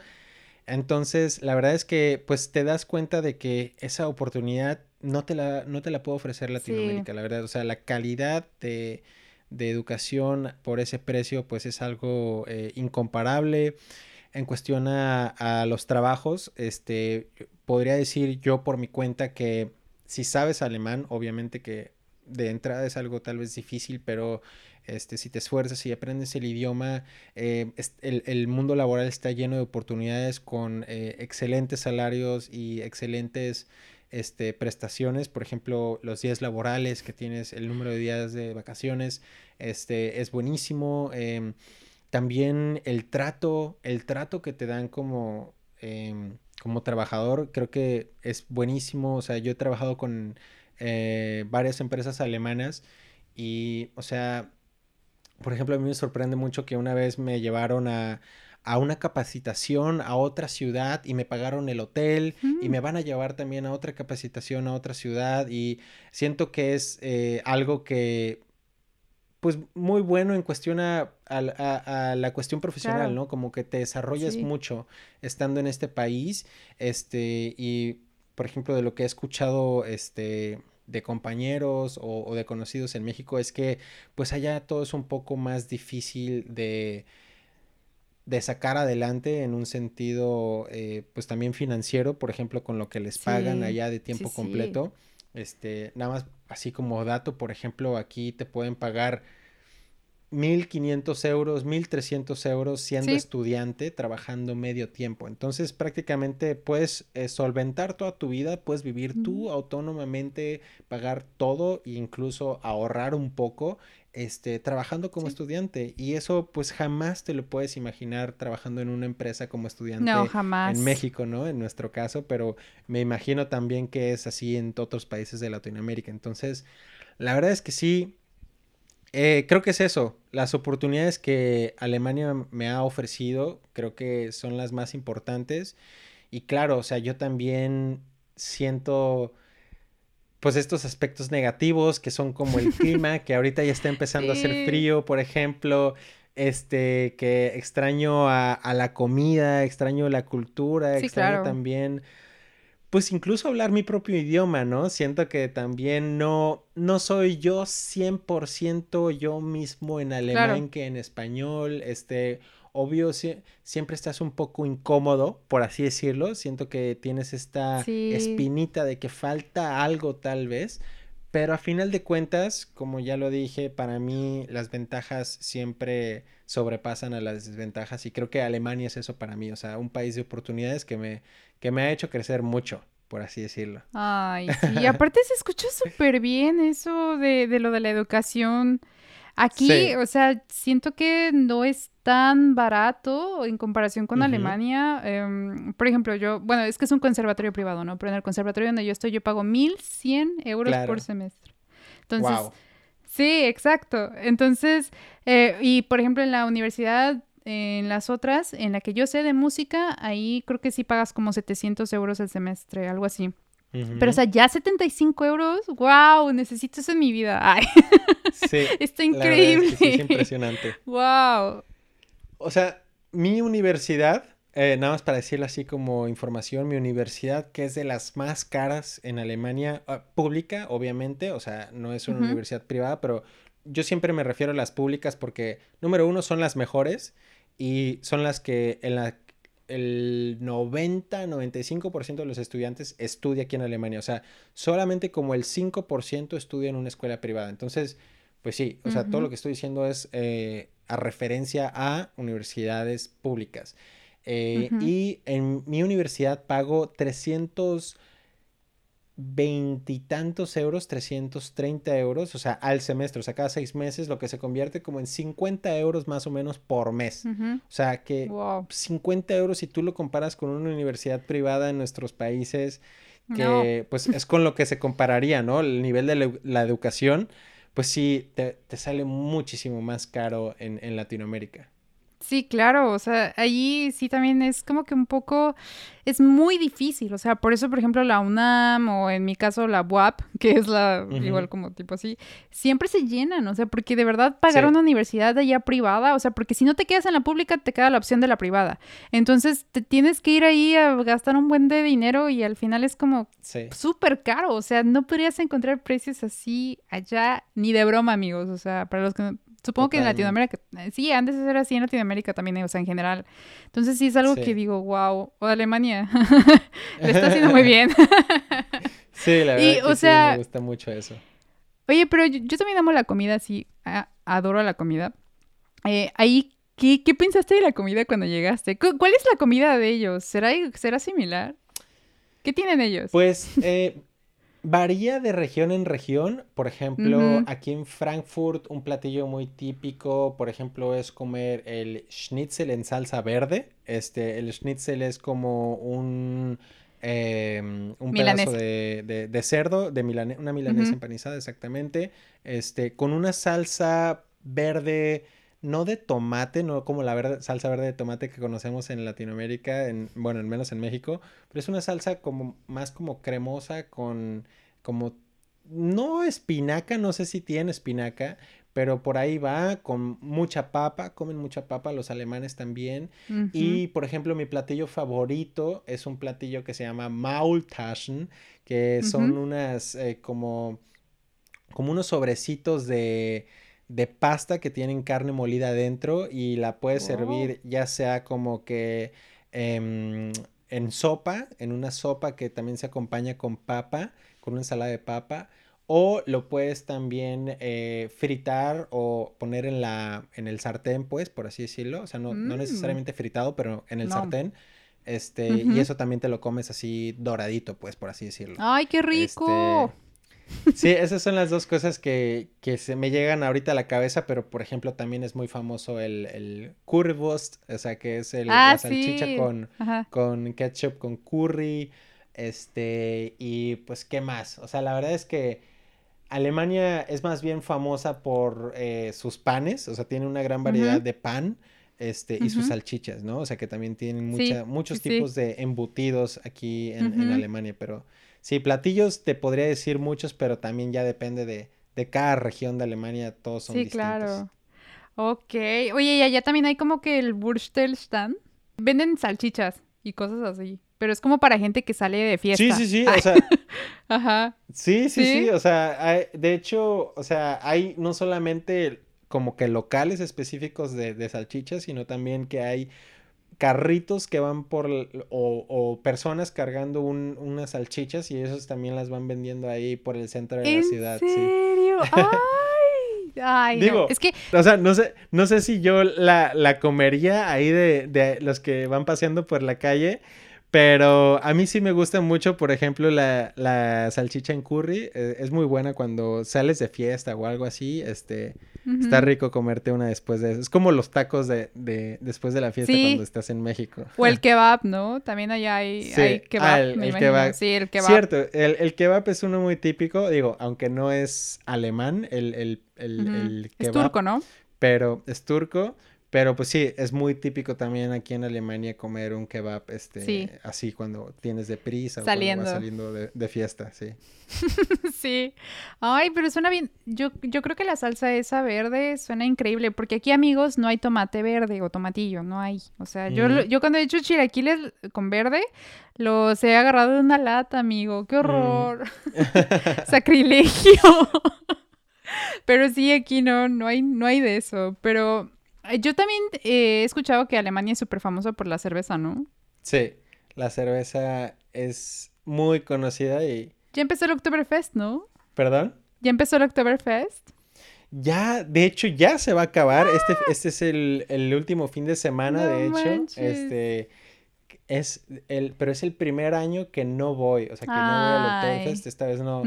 Speaker 2: Entonces, la verdad es que pues te das cuenta de que esa oportunidad no te la, no te la puede ofrecer Latinoamérica, la verdad, o sea, la calidad de, educación por ese precio pues es algo eh, incomparable. En cuestión a, a los trabajos, este, podría decir yo por mi cuenta que si sabes alemán, obviamente que de entrada es algo tal vez difícil, pero este, si te esfuerzas y aprendes el idioma, eh, el, mundo laboral está lleno de oportunidades con eh, excelentes salarios y excelentes este, prestaciones. Por ejemplo, los días laborales que tienes, el número de días de vacaciones, este, es buenísimo. Em, también el trato, el trato que te dan como em, como trabajador creo que es buenísimo. O sea, yo he trabajado con eh, varias empresas alemanas y, o sea, por ejemplo, a mí me sorprende mucho que una vez me llevaron a, a una capacitación a otra ciudad y me pagaron el hotel y me mm. van a llevar también a otra capacitación a otra ciudad y siento que es eh, algo que pues muy bueno en cuestión a, la cuestión profesional, ¿no? Como que te desarrollas mucho estando en este país, este, y por ejemplo de lo que he escuchado, este, de compañeros o, de conocidos en México es que pues allá todo es un poco más difícil de, de sacar adelante en un sentido eh, pues también financiero, por ejemplo con lo que les pagan allá de tiempo completo. Este, nada más así como dato, por ejemplo, aquí te pueden pagar 1.500 euros, 1.300 euros siendo estudiante, trabajando medio tiempo. Entonces prácticamente puedes eh, solventar toda tu vida, puedes vivir tú autónomamente, pagar todo e incluso ahorrar un poco este, trabajando como estudiante. Y eso pues jamás te lo puedes imaginar trabajando en una empresa como estudiante
Speaker 1: no, jamás.
Speaker 2: en México, ¿no? En nuestro caso, pero me imagino también que es así en otros países de Latinoamérica. Entonces, la verdad es que sí, Eh, creo que es eso. Las oportunidades que Alemania me ha ofrecido, creo que son las más importantes. Y claro, o sea, yo también siento pues estos aspectos negativos que son como el clima, [laughs] que ahorita ya está empezando a hacer frío, por ejemplo, este, que extraño a, la comida, extraño la cultura, extraño también pues incluso hablar mi propio idioma, ¿no? Siento que también no, no soy yo 100% yo mismo en alemán que en español, este, obvio, siempre estás un poco incómodo, por así decirlo, siento que tienes esta espinita de que falta algo tal vez, pero a final de cuentas, como ya lo dije, para mí las ventajas siempre sobrepasan a las desventajas y creo que Alemania es eso para mí, o sea, un país de oportunidades que me, que me ha hecho crecer mucho, por así decirlo.
Speaker 1: Ay, sí, [laughs] aparte se escucha súper bien eso de, de, lo de la educación. Aquí, o sea, siento que no es tan barato en comparación con Alemania. Em, por ejemplo, yo, bueno, es que es un conservatorio privado, ¿no? Pero en el conservatorio donde yo estoy, yo pago 1.100 euros por semestre. Entonces, sí, exacto. Entonces, eh, y por ejemplo, en la universidad en las otras, en la que yo sé de música, ahí creo que sí pagas como 700 euros el semestre, algo así. Pero, o sea, ya 75 euros, wow, necesito eso en mi vida. [laughs] Ay. Sí. [laughs] Está increíble.
Speaker 2: Es, es, impresionante. [laughs]
Speaker 1: Wow.
Speaker 2: O sea, mi universidad, eh, nada más para decirlo así como información, mi universidad, que es de las más caras en Alemania, ah, pública, obviamente, o sea, no es una universidad privada, pero yo siempre me refiero a las públicas porque, número uno, son las mejores y son las que en la, el 90-95% de los estudiantes estudia aquí en Alemania. O sea, solamente como el 5% estudia en una escuela privada. Entonces, pues sí, o sea, todo lo que estoy diciendo es eh, a referencia a universidades públicas. Eh, y en mi universidad pago 300 veintitantos euros, 330 euros, o sea, al semestre, o sea, cada seis meses, lo que se convierte como en 50 euros más o menos por mes. O sea, que 50 euros si tú lo comparas con una universidad privada en nuestros países, que pues es con lo que se compararía, ¿no? El nivel de la educación, pues sí, te, sale muchísimo más caro en, en Latinoamérica.
Speaker 1: Sí, claro, o sea, allí sí también es como que un poco, es muy difícil, o sea, por eso, por ejemplo, la UNAM o en mi caso la UAP, [laughs] que es la, igual como tipo así, siempre se llenan, o sea, porque de verdad pagar una universidad allá privada, o sea, porque si no te quedas en la pública, te queda la opción de la privada. Entonces, te tienes que ir ahí a gastar un buen de dinero y al final es como súper caro, o sea, no podrías encontrar precios así allá ni de broma, amigos, o sea, para los que Supongo que en Latinoamérica, eh, sí, antes ser así en Latinoamérica también, o sea, en general. Entonces sí es algo que digo, wow, o Alemania, [laughs] lo está haciendo muy bien. [laughs]
Speaker 2: sí, la verdad que sí, me gusta mucho eso.
Speaker 1: Oye, pero yo, también amo la comida, sí, adoro la comida. Eh, ahí, ¿qué, ¿qué, pensaste de la comida cuando llegaste? ¿Cuál es la comida de ellos? ¿Será, será similar? ¿Qué tienen ellos?
Speaker 2: Pues, eh, Varía de región en región. Por ejemplo, aquí en Frankfurt, un platillo muy típico, por ejemplo, es comer el schnitzel en salsa verde. Este, el schnitzel es como un, em, un pedazo de, de, cerdo, de una milanesa empanizada, exactamente. Este, con una salsa verde no de tomate, no como la salsa verde de tomate que conocemos en Latinoamérica, en, bueno, al menos en México, pero es una salsa como más como cremosa con como no espinaca, no sé si tiene espinaca, pero por ahí va con mucha papa, comen mucha papa los alemanes también. Y por ejemplo, mi platillo favorito es un platillo que se llama Maultaschen, que son unas eh, como como unos sobrecitos de de pasta que tienen carne molida adentro y la puedes servir ya sea como que em, en sopa, en una sopa que también se acompaña con papa, con una ensalada de papa, o lo puedes también eh, fritar o poner en, la, en el sartén, pues, por así decirlo, o sea, no, no mm. necesariamente fritado, pero en el sartén. Este, y eso también te lo comes así doradito, pues, por así decirlo.
Speaker 1: ¡Ay, qué rico!
Speaker 2: Este, Sí, esas son las dos cosas que, se me llegan ahorita a la cabeza, pero por ejemplo también es muy famoso el, el currywurst, o sea que es el, ah, la salchicha con, con ketchup, con curry, este, y pues qué más. O sea, la verdad es que Alemania es más bien famosa por eh, sus panes, o sea, tiene una gran variedad de pan este, y sus salchichas, ¿no? O sea, que también tienen mucha, muchos tipos de embutidos aquí en, Alemania, pero sí, platillos te podría decir muchos, pero también ya depende de, de cada región de Alemania, todos son distintos. Sí, claro.
Speaker 1: Ok. Oye, y allá también hay como que el Wurstelstand. Venden salchichas y cosas así. Pero es como para gente que sale de fiesta. [laughs]
Speaker 2: Sí, sí, sí. O sea. Ajá. Sí, sí, sí, O sea, de hecho, o sea, hay no solamente como que locales específicos de, salchichas, sino también que hay carritos que van por o, personas cargando unas salchichas y esos también las van vendiendo ahí por el centro de la ciudad.
Speaker 1: ¿En serio? [laughs] ¡Ay! Ay,
Speaker 2: Digo, es que... O sea, no sé, no sé si yo la, la comería ahí de, de los que van paseando por la calle, pero a mí sí me gusta mucho, por ejemplo, la, la salchicha en curry. Eh, es muy buena cuando sales de fiesta o algo así. Este, Está rico comerte una después de eso. Es como los tacos de, de después de la fiesta cuando estás en México.
Speaker 1: O el [laughs] kebab, ¿no? También allá hay, hay kebab, ah, el, kebab.
Speaker 2: Sí, el kebab. Cierto, el, el, kebab es uno muy típico. Digo, aunque no es alemán, el, el, el, kebab. Es turco, ¿no? Pero es turco. Pero pues sí, es muy típico también aquí en Alemania comer un kebab este así cuando tienes de prisa saliendo. o cuando vas saliendo de, de fiesta, sí. [laughs]
Speaker 1: sí. Ay, pero suena bien. Yo, yo creo que la salsa esa verde suena increíble, porque aquí, amigos, no hay tomate verde o tomatillo, no hay. O sea, yo, mm. yo cuando he hecho chilaquiles con verde, los he agarrado de una lata, amigo. ¡Qué mm. horror! [laughs] [laughs] Sacrilegio. pero sí, aquí no, no hay, no hay de eso. Pero yo también eh, he escuchado que Alemania es súper famosa por la cerveza, ¿no?
Speaker 2: Sí, la cerveza es muy conocida y...
Speaker 1: Ya empezó el Oktoberfest, ¿no?
Speaker 2: ¿Perdón?
Speaker 1: ¿Ya empezó el Oktoberfest?
Speaker 2: Ya, de hecho, ya se va a acabar. Este, ¡Ah! este es el, último fin de semana, de hecho. Este es el, pero es el primer año que no voy. O sea, que no voy al Oktoberfest. Esta vez no,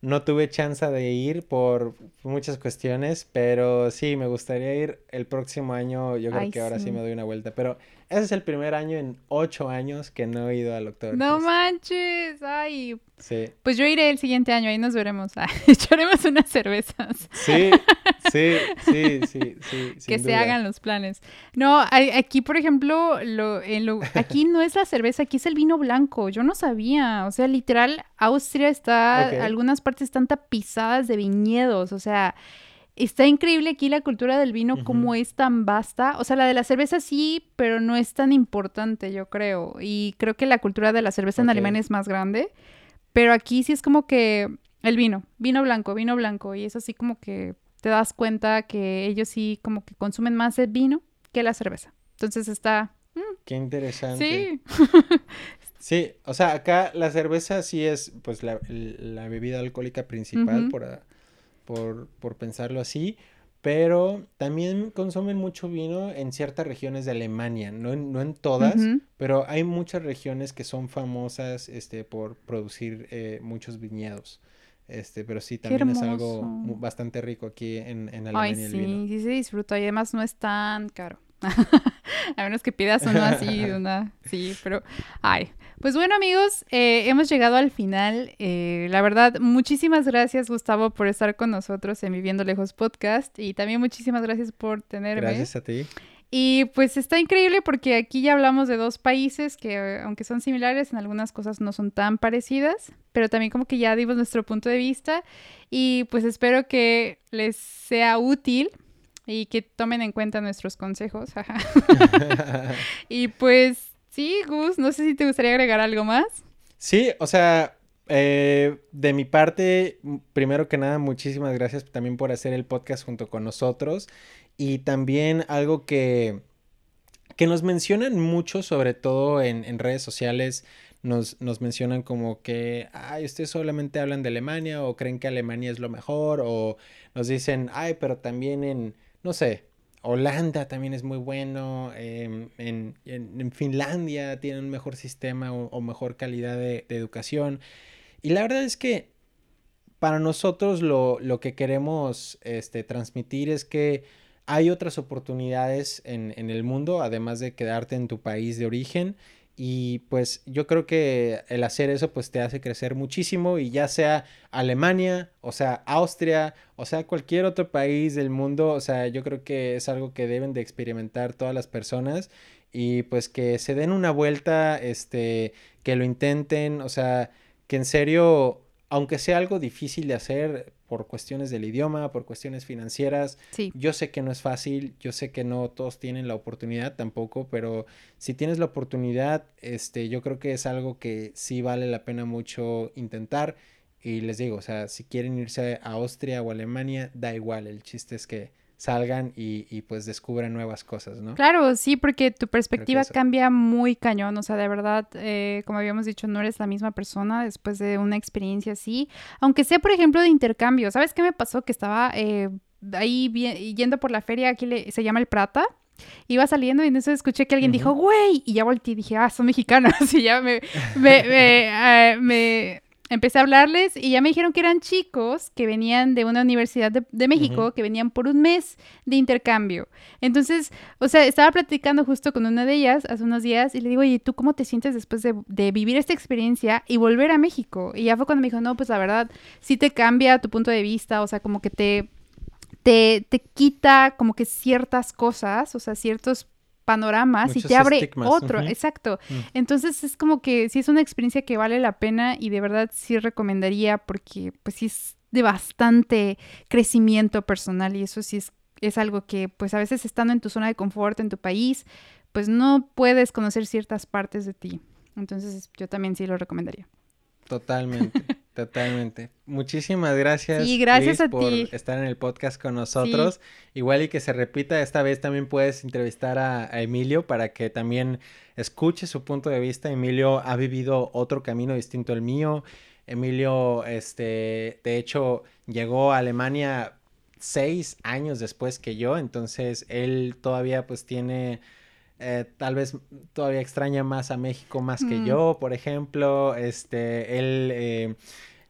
Speaker 2: no tuve chance de ir por muchas cuestiones, pero sí, me gustaría ir el próximo año. Yo creo que ahora sí. me doy una vuelta. Pero ese es el primer año en ocho años que no he ido al doctor.
Speaker 1: No manches, ay. Sí. Pues yo iré el siguiente año, ahí nos veremos. [laughs] echaremos unas cervezas.
Speaker 2: Sí, [laughs] sí, sí, sí, sí. [laughs]
Speaker 1: que se hagan los planes. No, aquí, por ejemplo, lo, en lo, aquí no es la cerveza, aquí es el vino blanco. Yo no sabía. O sea, literal, Austria está, algunas partes están tapizadas de viñedos. O sea, está increíble aquí la cultura del vino, como es tan vasta. O sea, la de la cerveza sí, pero no es tan importante, yo creo. Y creo que la cultura de la cerveza en Alemania es más grande. Pero aquí sí es como que el vino, vino blanco, vino blanco. Y es así como que te das cuenta que ellos sí como que consumen más el vino que la cerveza. Entonces está...
Speaker 2: Mm. Qué interesante. Sí. [laughs] sí, o sea, acá la cerveza sí es pues la, bebida alcohólica principal por por, por pensarlo así, pero también consumen mucho vino en ciertas regiones de Alemania, no en, no en todas, pero hay muchas regiones que son famosas este, por producir eh, muchos viñedos. Este, pero sí, también es algo bastante rico aquí en, en Alemania.
Speaker 1: Ay, sí, sí se disfruta y además no es tan caro. [laughs] a menos que pidas uno así, [laughs] una, sí, pero, ay. Pues bueno, amigos, eh, hemos llegado al final. Eh, la verdad, muchísimas gracias, Gustavo, por estar con nosotros en Viviendo Lejos Podcast. Y también muchísimas gracias por tenerme.
Speaker 2: Gracias a ti.
Speaker 1: Y pues está increíble porque aquí ya hablamos de dos países que, aunque son similares, en algunas cosas no son tan parecidas, pero también como que ya dimos nuestro punto de vista. Y pues espero que les sea útil y que tomen en cuenta nuestros consejos. [laughs] y pues sí, Gus, no sé si te gustaría agregar algo más.
Speaker 2: Sí, o sea, eh, de mi parte, primero que nada, muchísimas gracias también por hacer el podcast junto con nosotros. Y también algo que, que nos mencionan mucho, sobre todo en, en redes sociales, nos, nos, mencionan como que, ay, ustedes solamente hablan de Alemania o creen que Alemania es lo mejor, o nos dicen, ay, pero también en no sé, Holanda también es muy bueno, em, en, Finlandia tienen un mejor sistema o, mejor calidad de, educación. Y la verdad es que para nosotros lo, que queremos este, transmitir es que hay otras oportunidades en, en, el mundo, además de quedarte en tu país de origen. Y pues yo creo que el hacer eso pues te hace crecer muchísimo y ya sea Alemania, o sea Austria, o sea cualquier otro país del mundo, o sea yo creo que es algo que deben de experimentar todas las personas y pues que se den una vuelta, este, que lo intenten, o sea, que en serio, aunque sea algo difícil de hacer, por cuestiones del idioma, por cuestiones financieras.
Speaker 1: Sí.
Speaker 2: Yo sé que no es fácil, yo sé que no todos tienen la oportunidad tampoco, pero si tienes la oportunidad, este, yo creo que es algo que sí vale la pena mucho intentar. Y les digo, o sea, si quieren irse a Austria o Alemania, da igual, el chiste es que salgan y, y, pues descubran nuevas cosas, ¿no?
Speaker 1: Claro, sí, porque tu perspectiva cambia muy cañón, o sea, de verdad, eh, como habíamos dicho, no eres la misma persona después de una experiencia así, aunque sea, por ejemplo, de intercambio, ¿sabes qué me pasó? Que estaba eh, ahí yendo por la feria, aquí le, se llama El Prata, iba saliendo y entonces escuché que alguien dijo, güey, y ya volteé y dije, ah, son mexicanos, [laughs] y ya me, me, me, uh, me empecé a hablarles y ya me dijeron que eran chicos que venían de una universidad de, México, que venían por un mes de intercambio. Entonces, o sea, estaba platicando justo con una de ellas hace unos días y le digo, oye, ¿tú cómo te sientes después de, de, vivir esta experiencia y volver a México? Y ya fue cuando me dijo, no, pues la verdad, sí te cambia tu punto de vista, o sea, como que te... Te, te quita como que ciertas cosas, o sea, ciertos panoramas y te abre otro, exacto. Mm. Entonces es como que sí es una experiencia que vale la pena y de verdad sí recomendaría porque pues sí es de bastante crecimiento personal y eso sí es, es algo que pues a veces estando en tu zona de confort en tu país pues no puedes conocer ciertas partes de ti. Entonces yo también sí lo recomendaría.
Speaker 2: Totalmente. [laughs] Totalmente. Muchísimas gracias.
Speaker 1: Y gracias a
Speaker 2: por estar en el podcast con nosotros. Igual y que se repita, esta vez también puedes entrevistar a, Emilio para que también escuche su punto de vista. Emilio ha vivido otro camino distinto al mío. Emilio, este, de hecho, llegó a Alemania seis años después que yo, entonces él todavía pues tiene eh, tal vez todavía extraña más a México más que mm. yo, por ejemplo. Este, él eh,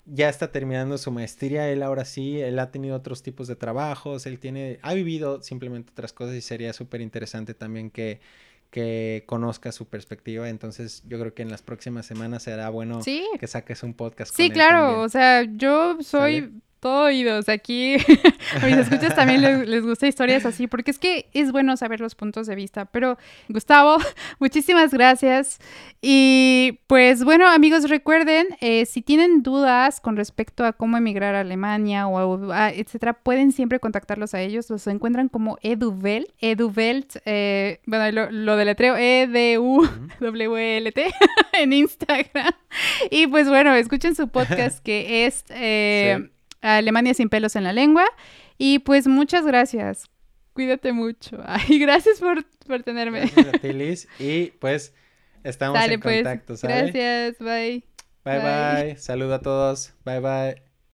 Speaker 2: ya está terminando su maestría, él ahora sí, él ha tenido otros tipos de trabajos, él tiene, ha vivido simplemente otras cosas y sería súper interesante también que, que conozca su perspectiva. Entonces, yo creo que en las próximas semanas será bueno que saques un podcast.
Speaker 1: Sí, claro. O sea, yo soy todo oídos. Aquí [laughs] a mis escuchas también les, les, gusta historias así, porque es que es bueno saber los puntos de vista. Pero, Gustavo, [laughs] muchísimas gracias. Y pues bueno, amigos, recuerden, eh, si tienen dudas con respecto a cómo emigrar a Alemania o a, etcétera, pueden siempre contactarlos a ellos. Los encuentran como Eduvelt, Eduvelt, eh, bueno, lo, lo deletreo E-D-U-W-L-T [laughs] en Instagram. Y pues bueno, escuchen su podcast que es... Eh, Alemania sin pelos en la lengua. Y pues muchas gracias. Cuídate mucho. [laughs] Ay, gracias por, por tenerme.
Speaker 2: Gracias [laughs] Y pues estamos en pues. contacto.
Speaker 1: Gracias. Bye.
Speaker 2: Bye bye. bye. Saludo a todos. Bye bye.